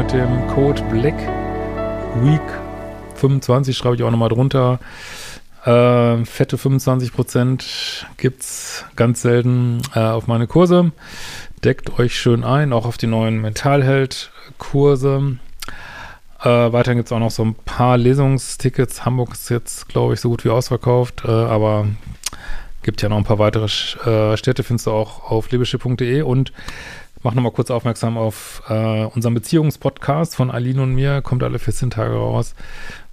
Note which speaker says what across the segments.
Speaker 1: Mit dem Code Black Week 25 schreibe ich auch nochmal drunter. Äh, fette 25% gibt's ganz selten äh, auf meine Kurse. Deckt euch schön ein, auch auf die neuen Mentalheld-Kurse. Äh, weiterhin gibt es auch noch so ein paar Lesungstickets. Hamburg ist jetzt, glaube ich, so gut wie ausverkauft, äh, aber gibt ja noch ein paar weitere äh, Städte, findest du auch auf liebeschiff.de und mach nochmal kurz aufmerksam auf äh, unseren Beziehungspodcast von Aline und mir, kommt alle 14 Tage raus.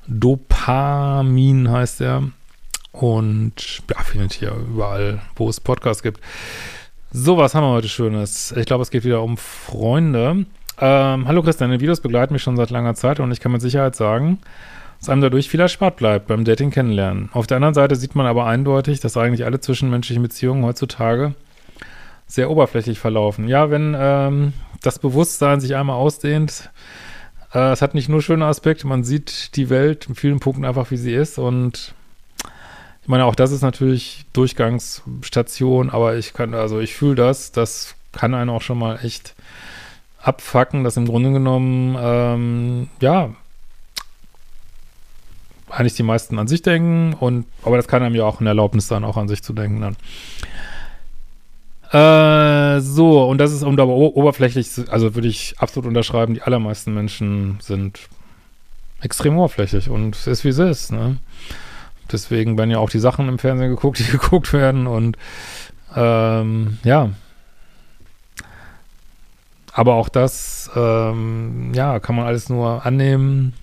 Speaker 1: Dopamin heißt er. Und ja, findet ihr überall, wo es Podcasts gibt. So, was haben wir heute Schönes? Ich glaube, es geht wieder um Freunde. Ähm, hallo Christian, deine Videos begleiten mich schon seit langer Zeit und ich kann mit Sicherheit sagen, dass einem dadurch viel erspart bleibt beim Dating kennenlernen. Auf der anderen Seite sieht man aber eindeutig, dass eigentlich alle zwischenmenschlichen Beziehungen heutzutage sehr oberflächlich verlaufen. Ja, wenn ähm, das Bewusstsein sich einmal ausdehnt, äh, es hat nicht nur schöne Aspekte, man sieht die Welt in vielen Punkten einfach, wie sie ist und ich meine, auch das ist natürlich Durchgangsstation, aber ich kann, also ich fühle das, das kann einen auch schon mal echt abfacken, dass im Grunde genommen, ähm, ja, eigentlich die meisten an sich denken und, aber das kann einem ja auch eine Erlaubnis sein, auch an sich zu denken dann. Äh, so, und das ist, um aber oberflächlich, also würde ich absolut unterschreiben, die allermeisten Menschen sind extrem oberflächlich und es ist wie es ist, ne? Deswegen werden ja auch die Sachen im Fernsehen geguckt, die geguckt werden und ähm, ja. Aber auch das, ähm, ja, kann man alles nur annehmen.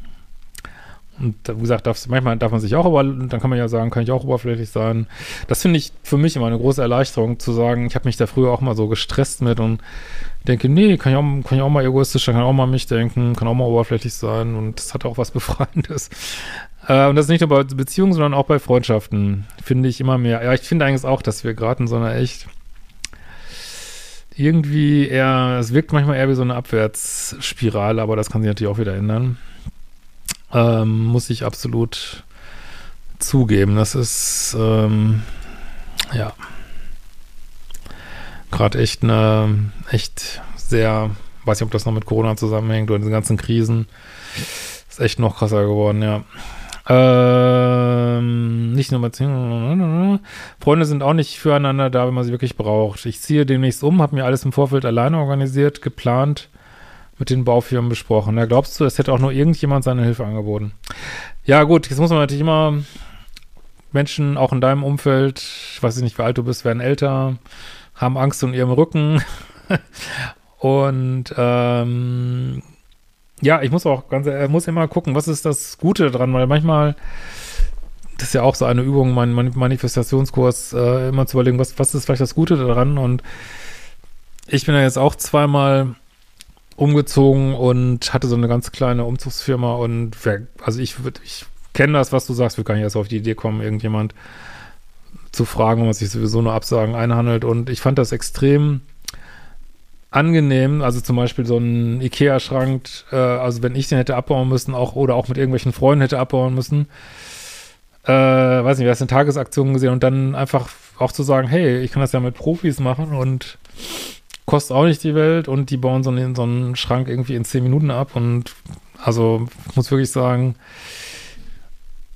Speaker 1: Und wie gesagt, darf, manchmal darf man sich auch, aber dann kann man ja sagen, kann ich auch oberflächlich sein. Das finde ich für mich immer eine große Erleichterung, zu sagen, ich habe mich da früher auch mal so gestresst mit und denke, nee, kann ich auch, kann ich auch mal egoistisch, kann auch mal mich denken, kann auch mal oberflächlich sein und das hat auch was Befreiendes. Äh, und das ist nicht nur bei Beziehungen, sondern auch bei Freundschaften, finde ich immer mehr. Ja, ich finde eigentlich auch, dass wir gerade in so einer echt irgendwie eher, es wirkt manchmal eher wie so eine Abwärtsspirale, aber das kann sich natürlich auch wieder ändern. Ähm, muss ich absolut zugeben. Das ist, ähm, ja, gerade echt eine, echt sehr, weiß nicht, ob das noch mit Corona zusammenhängt oder den ganzen Krisen. Ist echt noch krasser geworden, ja. Ähm, nicht nur Beziehungen. Freunde sind auch nicht füreinander da, wenn man sie wirklich braucht. Ich ziehe demnächst um, habe mir alles im Vorfeld alleine organisiert, geplant, mit den Baufirmen besprochen. Da glaubst du, es hätte auch nur irgendjemand seine Hilfe angeboten? Ja, gut, jetzt muss man natürlich immer Menschen, auch in deinem Umfeld, ich weiß nicht, wie alt du bist, werden älter, haben Angst um ihrem Rücken. Und ähm, ja, ich muss auch ganz, er muss immer gucken, was ist das Gute daran, weil manchmal, das ist ja auch so eine Übung, mein Manifestationskurs, äh, immer zu überlegen, was, was ist vielleicht das Gute daran und ich bin ja jetzt auch zweimal umgezogen und hatte so eine ganz kleine Umzugsfirma und wer, also ich würde, ich kenne das, was du sagst, wir können erst auf die Idee kommen, irgendjemand zu fragen, wenn man sich sowieso nur Absagen einhandelt. Und ich fand das extrem angenehm, also zum Beispiel so ein Ikea-Schrank, äh, also wenn ich den hätte abbauen müssen, auch oder auch mit irgendwelchen Freunden hätte abbauen müssen, äh, weiß nicht, wir hast eine Tagesaktion gesehen? Und dann einfach auch zu sagen, hey, ich kann das ja mit Profis machen und kostet auch nicht die Welt und die bauen so einen, so einen Schrank irgendwie in zehn Minuten ab und also muss wirklich sagen,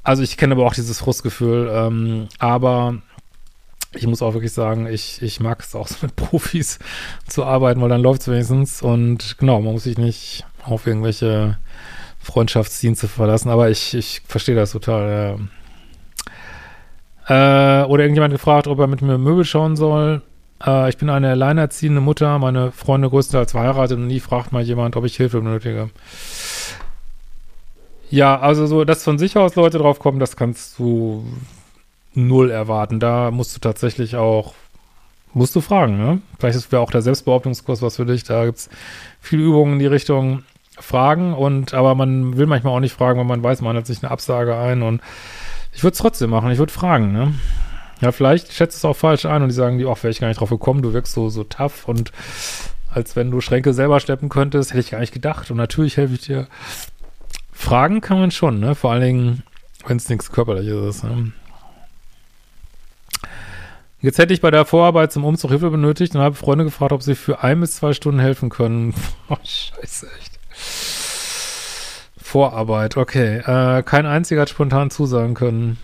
Speaker 1: also ich kenne aber auch dieses Frustgefühl, ähm, aber ich muss auch wirklich sagen, ich, ich mag es auch so mit Profis zu arbeiten, weil dann läuft es wenigstens und genau, man muss sich nicht auf irgendwelche Freundschaftsdienste verlassen, aber ich, ich verstehe das total. Ja. Äh, oder irgendjemand gefragt, ob er mit mir Möbel schauen soll. Äh, ich bin eine alleinerziehende Mutter, meine Freunde größtenteils verheiratet und nie fragt mal jemand, ob ich Hilfe benötige. Ja, also so, dass von sich aus Leute drauf kommen, das kannst du null erwarten. Da musst du tatsächlich auch, musst du fragen, ne? Vielleicht wäre auch der Selbstbehauptungskurs was für dich. Da gibt es viele Übungen in die Richtung Fragen und, aber man will manchmal auch nicht fragen, weil man weiß, man hat sich eine Absage ein und ich würde es trotzdem machen, ich würde fragen, ne? Ja, vielleicht schätzt es auch falsch ein und die sagen, ach, wäre ich gar nicht drauf gekommen, du wirkst so, so tough und als wenn du Schränke selber schleppen könntest, hätte ich gar nicht gedacht und natürlich helfe ich dir. Fragen kann man schon, ne? Vor allen Dingen, wenn es nichts Körperliches ist, ne? Jetzt hätte ich bei der Vorarbeit zum Umzug Hilfe benötigt und habe Freunde gefragt, ob sie für ein bis zwei Stunden helfen können. Oh, scheiße, echt. Vorarbeit, okay. Äh, kein einziger hat spontan zusagen können.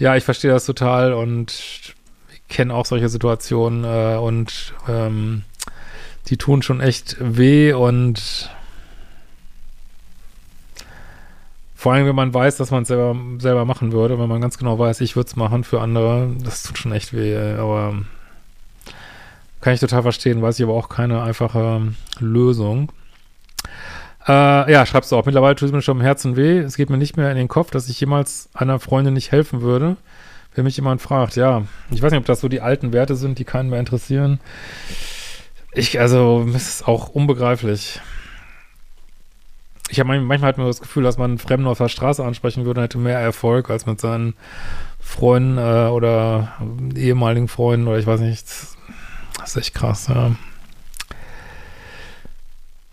Speaker 1: Ja, ich verstehe das total und kenne auch solche Situationen äh, und ähm, die tun schon echt weh und vor allem, wenn man weiß, dass man es selber, selber machen würde, wenn man ganz genau weiß, ich würde es machen für andere, das tut schon echt weh, aber kann ich total verstehen, weiß ich aber auch keine einfache Lösung. Äh, ja, schreibst du auch. Mittlerweile tut es mir schon im Herzen weh. Es geht mir nicht mehr in den Kopf, dass ich jemals einer Freundin nicht helfen würde, wenn mich jemand fragt. Ja, ich weiß nicht, ob das so die alten Werte sind, die keinen mehr interessieren. Ich, also, es ist auch unbegreiflich. Ich habe manchmal hat man das Gefühl, dass man einen Fremden auf der Straße ansprechen würde, hätte mehr Erfolg als mit seinen Freunden äh, oder ehemaligen Freunden oder ich weiß nicht. Das ist echt krass, ja.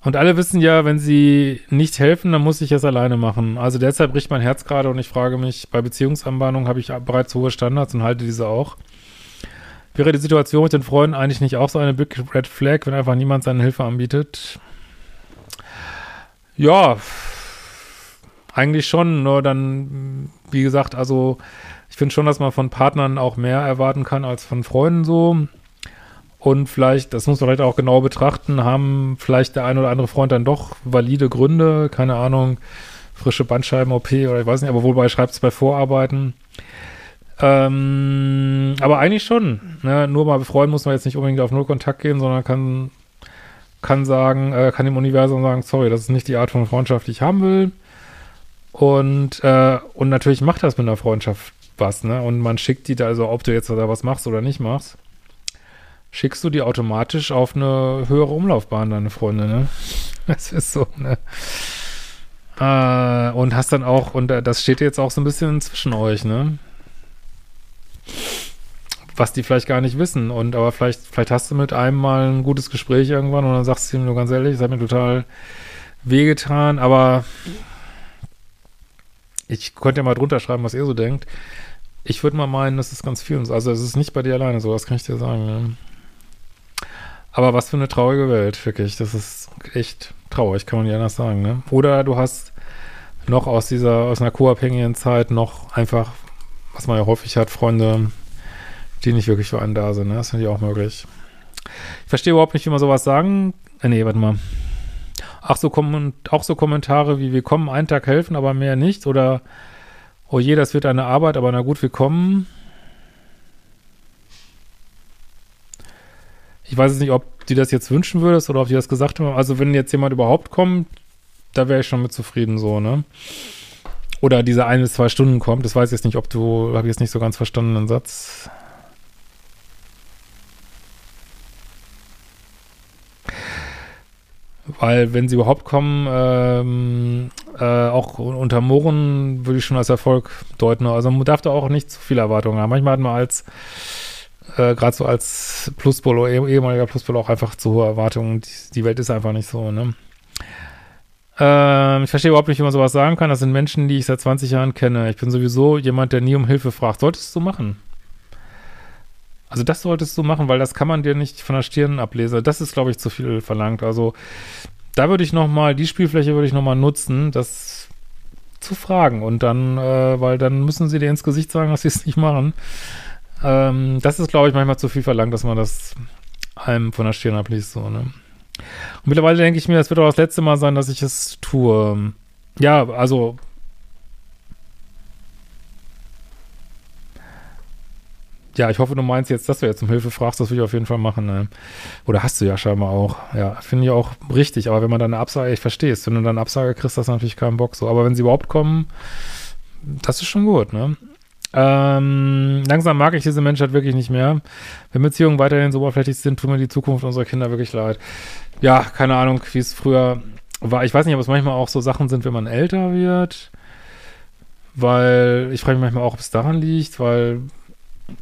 Speaker 1: Und alle wissen ja, wenn sie nicht helfen, dann muss ich es alleine machen. Also deshalb bricht mein Herz gerade und ich frage mich, bei Beziehungsanbahnung habe ich bereits hohe Standards und halte diese auch. Wäre die Situation mit den Freunden eigentlich nicht auch so eine Big Red Flag, wenn einfach niemand seine Hilfe anbietet? Ja, eigentlich schon, nur dann, wie gesagt, also ich finde schon, dass man von Partnern auch mehr erwarten kann als von Freunden so. Und vielleicht, das muss man vielleicht auch genau betrachten, haben vielleicht der ein oder andere Freund dann doch valide Gründe, keine Ahnung, frische Bandscheiben-OP oder ich weiß nicht, aber wobei schreibt es bei Vorarbeiten. Ähm, aber eigentlich schon. Ne? Nur mal befreuen muss man jetzt nicht unbedingt auf Null Kontakt gehen, sondern kann, kann sagen, äh, kann dem Universum sagen, sorry, das ist nicht die Art von Freundschaft, die ich haben will. Und, äh, und natürlich macht das mit einer Freundschaft was, ne? Und man schickt die da, also ob du jetzt da was machst oder nicht machst schickst du die automatisch auf eine höhere Umlaufbahn, deine Freunde, ne? Das ist so, ne? Äh, und hast dann auch, und das steht jetzt auch so ein bisschen zwischen euch, ne? Was die vielleicht gar nicht wissen. Und aber vielleicht, vielleicht hast du mit einem mal ein gutes Gespräch irgendwann und dann sagst du ihm nur ganz ehrlich, es hat mir total wehgetan, aber ich könnte ja mal drunter schreiben, was ihr so denkt. Ich würde mal meinen, das ist ganz viel. Also es ist nicht bei dir alleine so, das kann ich dir sagen. Aber was für eine traurige Welt, wirklich. Das ist echt traurig, kann man nicht anders sagen, ne? Oder du hast noch aus dieser, aus einer co-abhängigen Zeit noch einfach, was man ja häufig hat, Freunde, die nicht wirklich für einen da sind, ne? Das finde ich auch möglich. Ich verstehe überhaupt nicht, wie man sowas sagen. Äh, nee, warte mal. Ach, so auch so Kommentare wie wir kommen einen Tag helfen, aber mehr nicht. Oder oh je, das wird eine Arbeit, aber na gut, wir kommen. Ich weiß jetzt nicht, ob du das jetzt wünschen würdest oder ob die das gesagt haben. Also wenn jetzt jemand überhaupt kommt, da wäre ich schon mit zufrieden so, ne? Oder diese ein bis zwei Stunden kommt. Das weiß ich jetzt nicht, ob du, habe ich jetzt nicht so ganz verstanden, den Satz. Weil wenn sie überhaupt kommen, ähm, äh, auch unter Mohren würde ich schon als Erfolg deuten. Also man darf da auch nicht zu viel Erwartungen haben. Manchmal hat man als äh, gerade so als Pluspol oder eh, ehemaliger Pluspol auch einfach zu hohe Erwartungen. Die, die Welt ist einfach nicht so, ne? Ähm, ich verstehe überhaupt nicht, wie man sowas sagen kann. Das sind Menschen, die ich seit 20 Jahren kenne. Ich bin sowieso jemand, der nie um Hilfe fragt. Solltest du machen. Also das solltest du machen, weil das kann man dir nicht von der Stirn ablesen. Das ist, glaube ich, zu viel verlangt. Also da würde ich noch mal, die Spielfläche würde ich noch mal nutzen, das zu fragen. Und dann, äh, weil dann müssen sie dir ins Gesicht sagen, dass sie es nicht machen. Ähm, das ist, glaube ich, manchmal zu viel verlangt, dass man das einem von der Stirn abliest, so, ne? Und mittlerweile denke ich mir, das wird auch das letzte Mal sein, dass ich es tue. Ja, also Ja, ich hoffe, du meinst jetzt, dass du jetzt um Hilfe fragst, das will ich auf jeden Fall machen. Ne? Oder hast du ja scheinbar auch. Ja, finde ich auch richtig. Aber wenn man dann eine Absage, ich verstehe es, wenn du dann eine Absage kriegst, das natürlich keinen Bock so. Aber wenn sie überhaupt kommen, das ist schon gut, ne? Ähm, langsam mag ich diese Menschheit wirklich nicht mehr. Wenn Beziehungen weiterhin so oberflächlich sind, tut mir die Zukunft unserer Kinder wirklich leid. Ja, keine Ahnung, wie es früher war. Ich weiß nicht, ob es manchmal auch so Sachen sind, wenn man älter wird. Weil ich frage mich manchmal auch, ob es daran liegt, weil,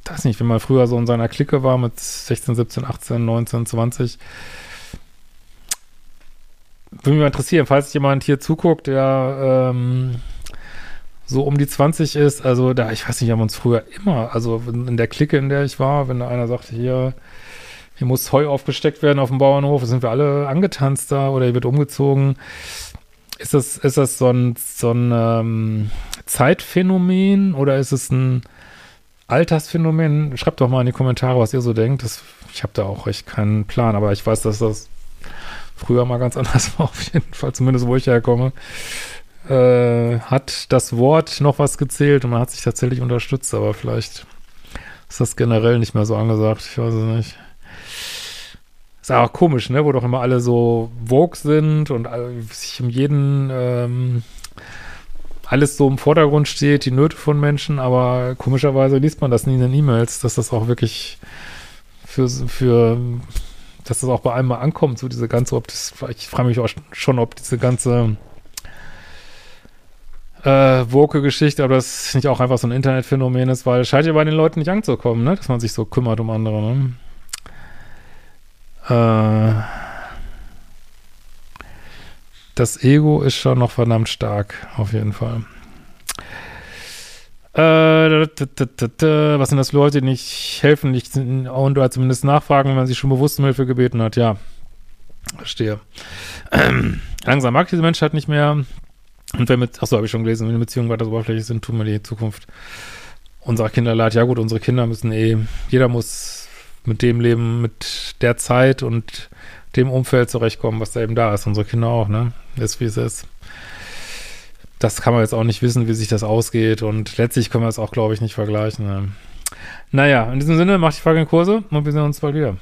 Speaker 1: weiß nicht, wenn man früher so in seiner Clique war mit 16, 17, 18, 19, 20. Würde mich mal interessieren, falls jemand hier zuguckt, der ähm, so um die 20 ist, also da, ich weiß nicht, haben uns früher immer, also in der Clique, in der ich war, wenn da einer sagte, hier, hier muss Heu aufgesteckt werden auf dem Bauernhof, sind wir alle angetanzt da oder hier wird umgezogen. Ist das, ist das so ein, so ein ähm, Zeitphänomen oder ist es ein Altersphänomen? Schreibt doch mal in die Kommentare, was ihr so denkt. Das, ich habe da auch echt keinen Plan, aber ich weiß, dass das früher mal ganz anders war, auf jeden Fall, zumindest wo ich herkomme. Äh, hat das Wort noch was gezählt und man hat sich tatsächlich unterstützt, aber vielleicht ist das generell nicht mehr so angesagt. Ich weiß es nicht. Ist auch komisch, ne? Wo doch immer alle so Vogue sind und sich um jeden ähm, alles so im Vordergrund steht, die Nöte von Menschen, aber komischerweise liest man das nie in den E-Mails, dass das auch wirklich für, für, dass das auch bei einem mal ankommt, so diese ganze, ob das, ich frage mich auch schon, ob diese ganze äh, Woke-Geschichte, aber das nicht auch einfach so ein Internetphänomen ist, weil es scheint ja bei den Leuten nicht anzukommen, ne? Dass man sich so kümmert um andere, ne? Äh, das Ego ist schon noch verdammt stark, auf jeden Fall. Äh, was sind das Leute, die nicht helfen, nicht und oder zumindest nachfragen, wenn man sich schon bewusst um Hilfe gebeten hat? Ja, verstehe. Langsam mag diese Menschheit nicht mehr. Und wenn mit, achso, habe ich schon gelesen, wenn die Beziehungen weiter so oberflächlich sind, tun wir die Zukunft unserer Kinder leid. Ja gut, unsere Kinder müssen eh, jeder muss mit dem Leben, mit der Zeit und dem Umfeld zurechtkommen, was da eben da ist. Unsere Kinder auch, ne? Ist wie es ist. Das kann man jetzt auch nicht wissen, wie sich das ausgeht und letztlich können wir es auch, glaube ich, nicht vergleichen. Ne? Naja, in diesem Sinne, macht die fucking Kurse und wir sehen uns bald wieder.